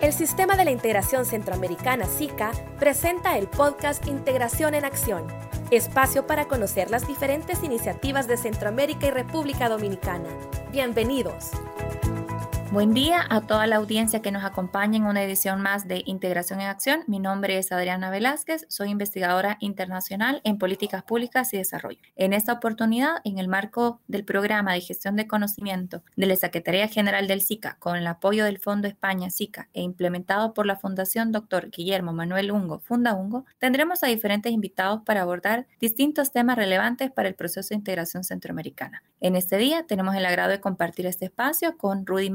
El Sistema de la Integración Centroamericana SICA presenta el podcast Integración en Acción, espacio para conocer las diferentes iniciativas de Centroamérica y República Dominicana. Bienvenidos. Buen día a toda la audiencia que nos acompaña en una edición más de Integración en Acción. Mi nombre es Adriana Velázquez, soy investigadora internacional en políticas públicas y desarrollo. En esta oportunidad, en el marco del programa de gestión de conocimiento de la Secretaría General del SICA, con el apoyo del Fondo España SICA e implementado por la Fundación Dr. Guillermo Manuel Ungo, Funda Ungo, tendremos a diferentes invitados para abordar distintos temas relevantes para el proceso de integración centroamericana. En este día tenemos el agrado de compartir este espacio con Rudy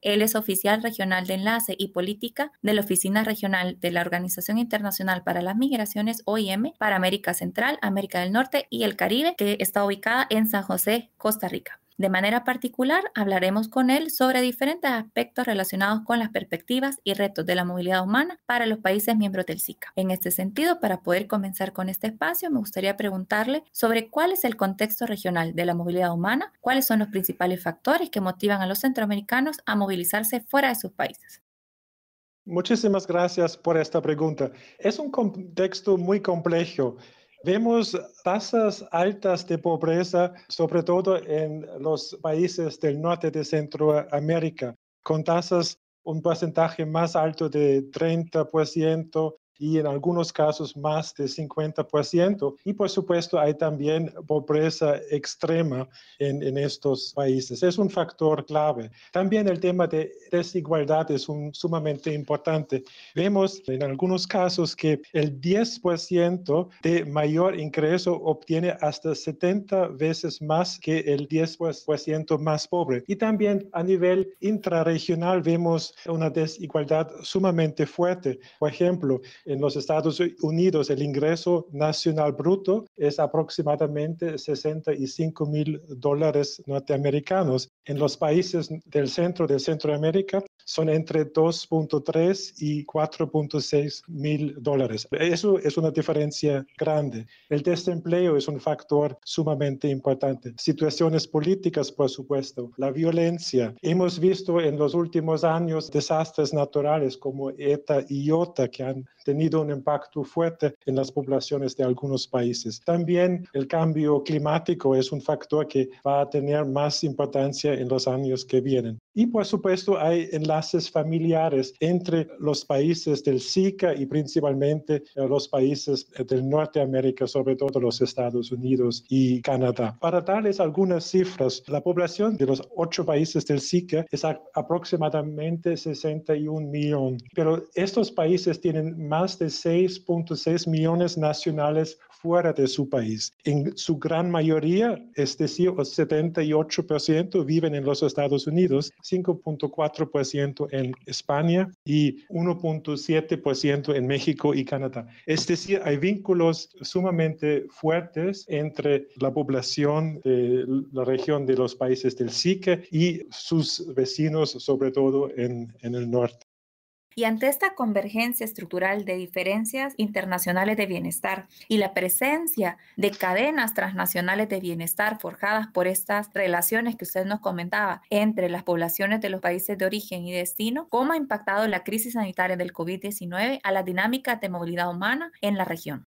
Él es oficial regional de enlace y política de la Oficina Regional de la Organización Internacional para las Migraciones, OIM, para América Central, América del Norte y el Caribe, que está ubicada en San José, Costa Rica. De manera particular, hablaremos con él sobre diferentes aspectos relacionados con las perspectivas y retos de la movilidad humana para los países miembros del SICA. En este sentido, para poder comenzar con este espacio, me gustaría preguntarle sobre cuál es el contexto regional de la movilidad humana, cuáles son los principales factores que motivan a los centroamericanos a movilizarse fuera de sus países. Muchísimas gracias por esta pregunta. Es un contexto muy complejo Vemos tasas altas de pobreza, sobre todo en los países del norte de Centroamérica, con tasas un porcentaje más alto de 30%, y en algunos casos más de 50%. Y por supuesto hay también pobreza extrema en, en estos países. Es un factor clave. También el tema de desigualdad es un, sumamente importante. Vemos en algunos casos que el 10% de mayor ingreso obtiene hasta 70 veces más que el 10% más pobre. Y también a nivel intrarregional vemos una desigualdad sumamente fuerte. Por ejemplo, en los Estados Unidos el ingreso nacional bruto es aproximadamente 65 mil dólares norteamericanos. En los países del centro de Centroamérica son entre 2.3 y 4.6 mil dólares. Eso es una diferencia grande. El desempleo es un factor sumamente importante. Situaciones políticas, por supuesto, la violencia. Hemos visto en los últimos años desastres naturales como ETA y IOTA que han tenido un impacto fuerte en las poblaciones de algunos países. También el cambio climático es un factor que va a tener más importancia en los años que vienen. Y por supuesto hay enlaces familiares entre los países del SICA y principalmente eh, los países eh, del Norteamérica, sobre todo los Estados Unidos y Canadá. Para darles algunas cifras, la población de los ocho países del SICA es aproximadamente 61 millones, pero estos países tienen más de 6.6 millones nacionales fuera de su país. En su gran mayoría, es decir, el 78% viven en los Estados Unidos, 5.4% en España y 1.7% en México y Canadá. Es decir, hay vínculos sumamente fuertes entre la población de la región de los países del SICA y sus vecinos, sobre todo en el norte. Y ante esta convergencia estructural de diferencias internacionales de bienestar y la presencia de cadenas transnacionales de bienestar forjadas por estas relaciones que usted nos comentaba entre las poblaciones de los países de origen y destino, ¿cómo ha impactado la crisis sanitaria del COVID-19 a la dinámica de movilidad humana en la región?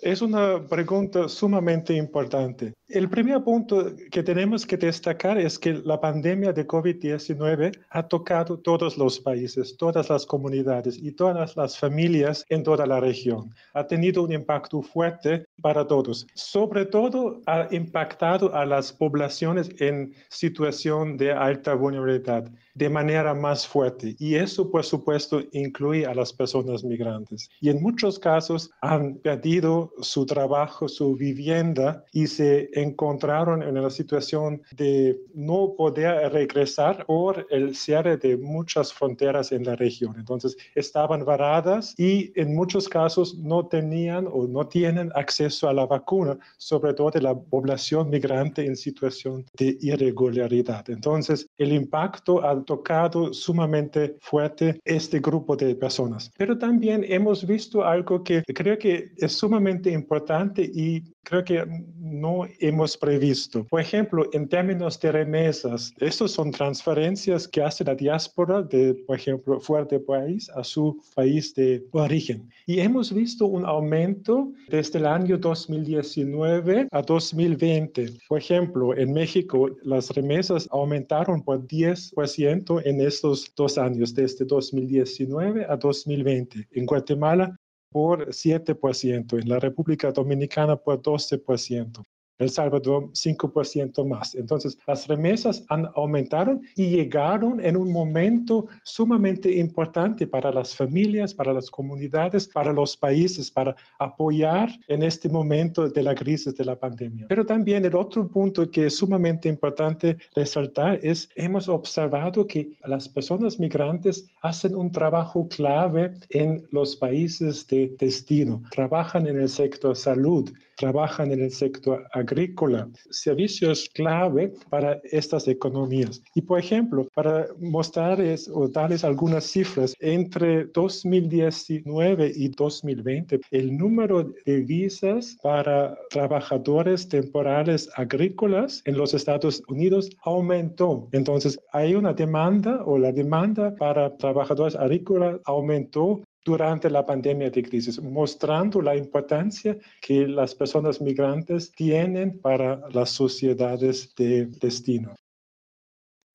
Es una pregunta sumamente importante. El primer punto que tenemos que destacar es que la pandemia de COVID-19 ha tocado todos los países, todas las comunidades y todas las familias en toda la región. Ha tenido un impacto fuerte para todos. Sobre todo ha impactado a las poblaciones en situación de alta vulnerabilidad de manera más fuerte. Y eso, por supuesto, incluye a las personas migrantes. Y en muchos casos han perdido su trabajo, su vivienda y se encontraron en una situación de no poder regresar por el cierre de muchas fronteras en la región. Entonces, estaban varadas y en muchos casos no tenían o no tienen acceso a la vacuna, sobre todo de la población migrante en situación de irregularidad. Entonces, el impacto ha tocado sumamente fuerte este grupo de personas. Pero también hemos visto algo que creo que es sumamente importante y creo que no hemos previsto. Por ejemplo, en términos de remesas, estos son transferencias que hace la diáspora de, por ejemplo, fuera del país a su país de origen. Y hemos visto un aumento desde el año 2019 a 2020. Por ejemplo, en México las remesas aumentaron por 10% en estos dos años, desde 2019 a 2020. En Guatemala por 7%, en la República Dominicana por 12%. El Salvador 5% más. Entonces, las remesas han aumentado y llegaron en un momento sumamente importante para las familias, para las comunidades, para los países, para apoyar en este momento de la crisis de la pandemia. Pero también el otro punto que es sumamente importante resaltar es, hemos observado que las personas migrantes hacen un trabajo clave en los países de destino. Trabajan en el sector salud, trabajan en el sector agrícola, servicios clave para estas economías. Y por ejemplo, para mostrarles o darles algunas cifras, entre 2019 y 2020, el número de visas para trabajadores temporales agrícolas en los Estados Unidos aumentó. Entonces, hay una demanda o la demanda para trabajadores agrícolas aumentó durante la pandemia de crisis, mostrando la importancia que las personas migrantes tienen para las sociedades de destino.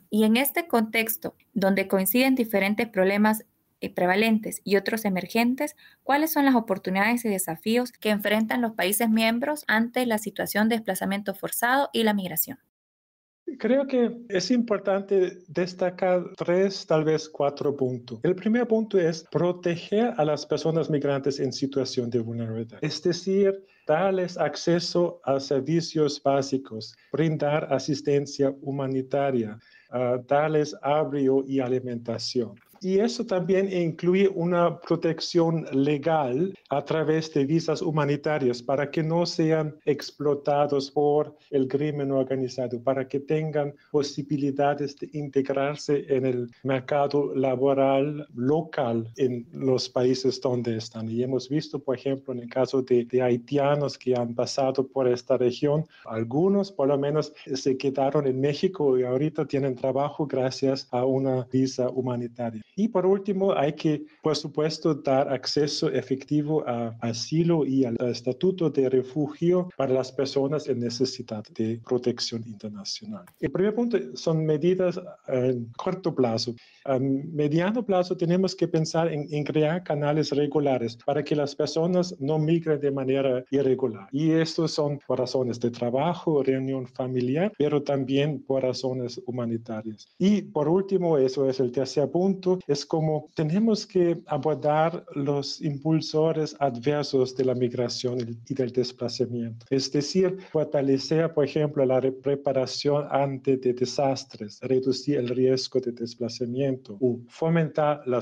Y en este contexto, donde coinciden diferentes problemas eh, prevalentes y otros emergentes, ¿cuáles son las oportunidades y desafíos que enfrentan los países miembros ante la situación de desplazamiento forzado y la migración? Creo que es importante destacar tres, tal vez cuatro puntos. El primer punto es proteger a las personas migrantes en situación de vulnerabilidad, es decir, darles acceso a servicios básicos, brindar asistencia humanitaria, uh, darles abrigo y alimentación. Y eso también incluye una protección legal a través de visas humanitarias para que no sean explotados por el crimen organizado, para que tengan posibilidades de integrarse en el mercado laboral local en los países donde están. Y hemos visto, por ejemplo, en el caso de, haitianos que han pasado por esta región, algunos por lo menos se quedaron en México y ahorita tienen trabajo gracias a una visa humanitaria. Y por último, hay que, por supuesto, dar acceso efectivo a asilo y al estatuto de refugio para las personas en necesidad de protección internacional. El primer punto son medidas a corto plazo. A mediano plazo tenemos que pensar en, en crear canales regulares para que las personas no migren de manera irregular. Y estos son por razones de trabajo, reunión familiar, pero también por razones humanitarias. Y por último, eso es el tercer punto, es como tenemos que abordar los impulsores adversos de la migración y del desplazamiento. Es decir, fortalecer, por ejemplo, la preparación ante de desastres, reducir el riesgo de desplazamiento, fomentar la,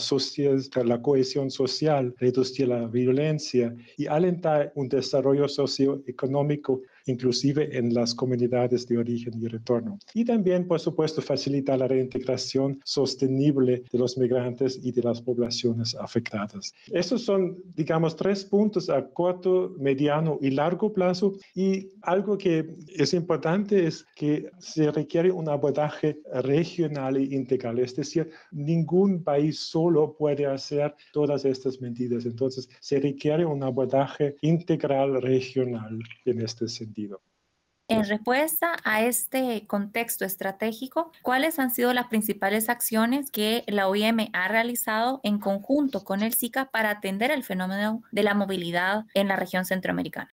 la cohesión social, reducir la violencia y alentar un desarrollo socioeconómico inclusive en las comunidades de origen y retorno. Y también, por supuesto, facilita la reintegración sostenible de los migrantes y de las poblaciones afectadas. Estos son, digamos, tres puntos a corto, mediano y largo plazo. Y algo que es importante es que se requiere un abordaje regional e integral. Es decir, ningún país solo puede hacer todas estas medidas. Entonces, se requiere un abordaje integral regional en este sentido. En respuesta a este contexto estratégico, ¿cuáles han sido las principales acciones que la OIM ha realizado en conjunto con el SICA para atender el fenómeno de la movilidad en la región centroamericana?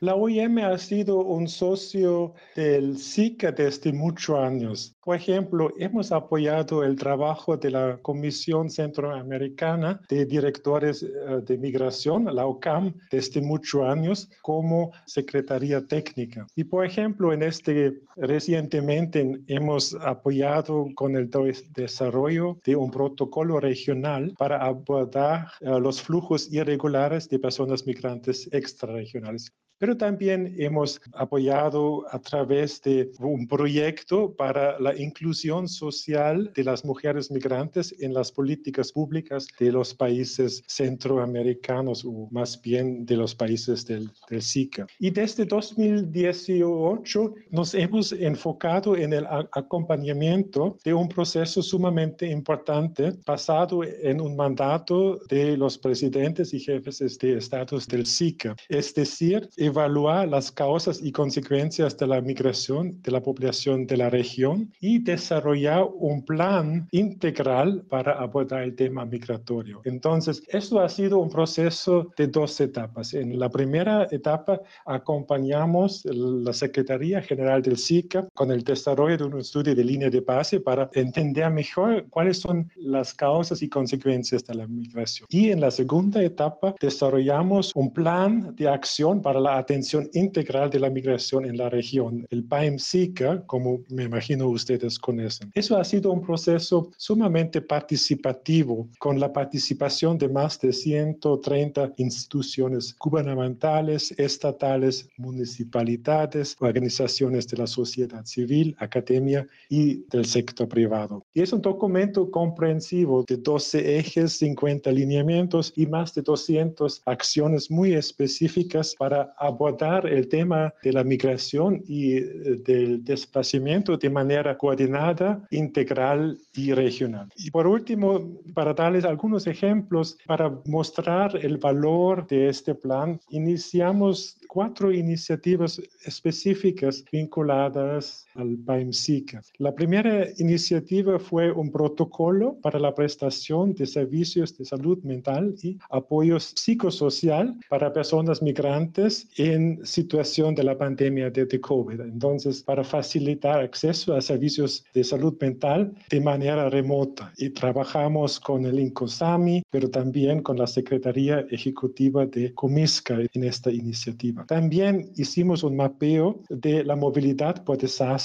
La OIM ha sido un socio del SICA desde muchos años. Por ejemplo, hemos apoyado el trabajo de la Comisión Centroamericana de Directores eh, de Migración, la OCAM, desde muchos años como Secretaría Técnica. Y por ejemplo, en este recientemente hemos apoyado con el desarrollo de un protocolo regional para abordar eh, los flujos irregulares de personas migrantes extrarregionales. Pero también hemos apoyado a través de un proyecto para la inclusión social de las mujeres migrantes en las políticas públicas de los países centroamericanos o más bien de los países del, del SICA. Y desde 2018 nos hemos enfocado en el acompañamiento de un proceso sumamente importante basado en un mandato de los presidentes y jefes de estados del SICA, es decir, evaluar las causas y consecuencias de la migración de la población de la región y desarrollar un plan integral para abordar el tema migratorio. Entonces, esto ha sido un proceso de dos etapas. En la primera etapa acompañamos la Secretaría General del SICA con el desarrollo de un estudio de línea de base para entender mejor cuáles son las causas y consecuencias de la migración. Y en la segunda etapa desarrollamos un plan de acción para la atención integral de la migración en la región, el PAEM-SICA, como me imagino ustedes conocen. Eso ha sido un proceso sumamente participativo, con la participación de más de 130 instituciones gubernamentales, estatales, municipalidades, organizaciones de la sociedad civil, academia y del sector privado. Y es un documento comprensivo de 12 ejes, 50 lineamientos y más de 200 acciones muy específicas para abordar el tema de la migración y eh, del desplazamiento de manera coordinada, integral y regional. Y por último, para darles algunos ejemplos, para mostrar el valor de este plan, iniciamos cuatro iniciativas específicas vinculadas al PAIMSICA. La primera iniciativa fue un protocolo para la prestación de servicios de salud mental y apoyo psicosocial para personas migrantes en situación de la pandemia de, de COVID. Entonces, para facilitar acceso a servicios de salud mental de manera remota. Y trabajamos con el INCOSAMI, pero también con la Secretaría Ejecutiva de Comisca en esta iniciativa. También hicimos un mapeo de la movilidad por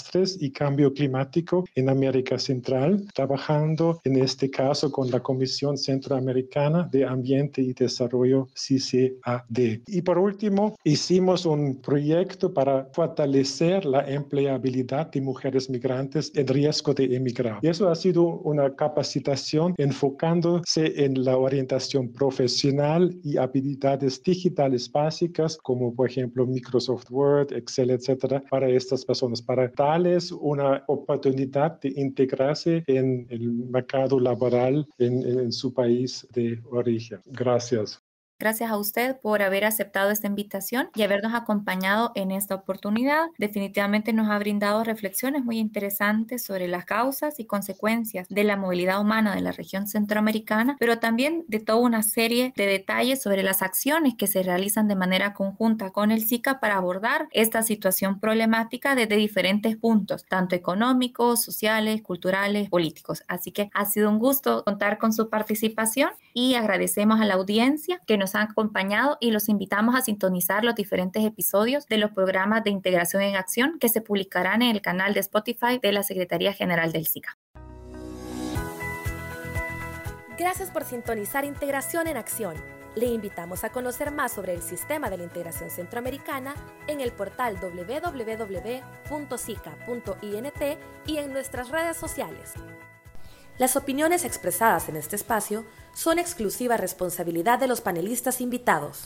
desastres y cambio climático en América Central, trabajando en este caso con la Comisión Centroamericana de Ambiente y Desarrollo CCAD. Y por último, hicimos un proyecto para fortalecer la empleabilidad de mujeres migrantes en riesgo de emigrar. Y eso ha sido una capacitación enfocándose en la orientación profesional y habilidades digitales básicas como por ejemplo Microsoft Word, Excel, etcétera, para estas personas, para darles una oportunidad de integrarse en el mercado laboral en su país de origen. Gracias. Gracias a usted por haber aceptado esta invitación y habernos acompañado en esta oportunidad. Definitivamente nos ha brindado reflexiones muy interesantes sobre las causas y consecuencias de la movilidad humana de la región centroamericana, pero también de toda una serie de detalles sobre las acciones que se realizan de manera conjunta con el SICA para abordar esta situación problemática desde diferentes puntos, tanto económicos, sociales, culturales, políticos. Así que ha sido un gusto contar con su participación y agradecemos a la audiencia que han acompañado y los invitamos a sintonizar los diferentes episodios de los programas de integración en acción que se publicarán en el canal de Spotify de la Secretaría General del SICA. Gracias por sintonizar Integración en Acción. Le invitamos a conocer más sobre el sistema de la integración centroamericana en el portal www.sica.int y en nuestras redes sociales. Las opiniones expresadas en este espacio son exclusiva responsabilidad de los panelistas invitados.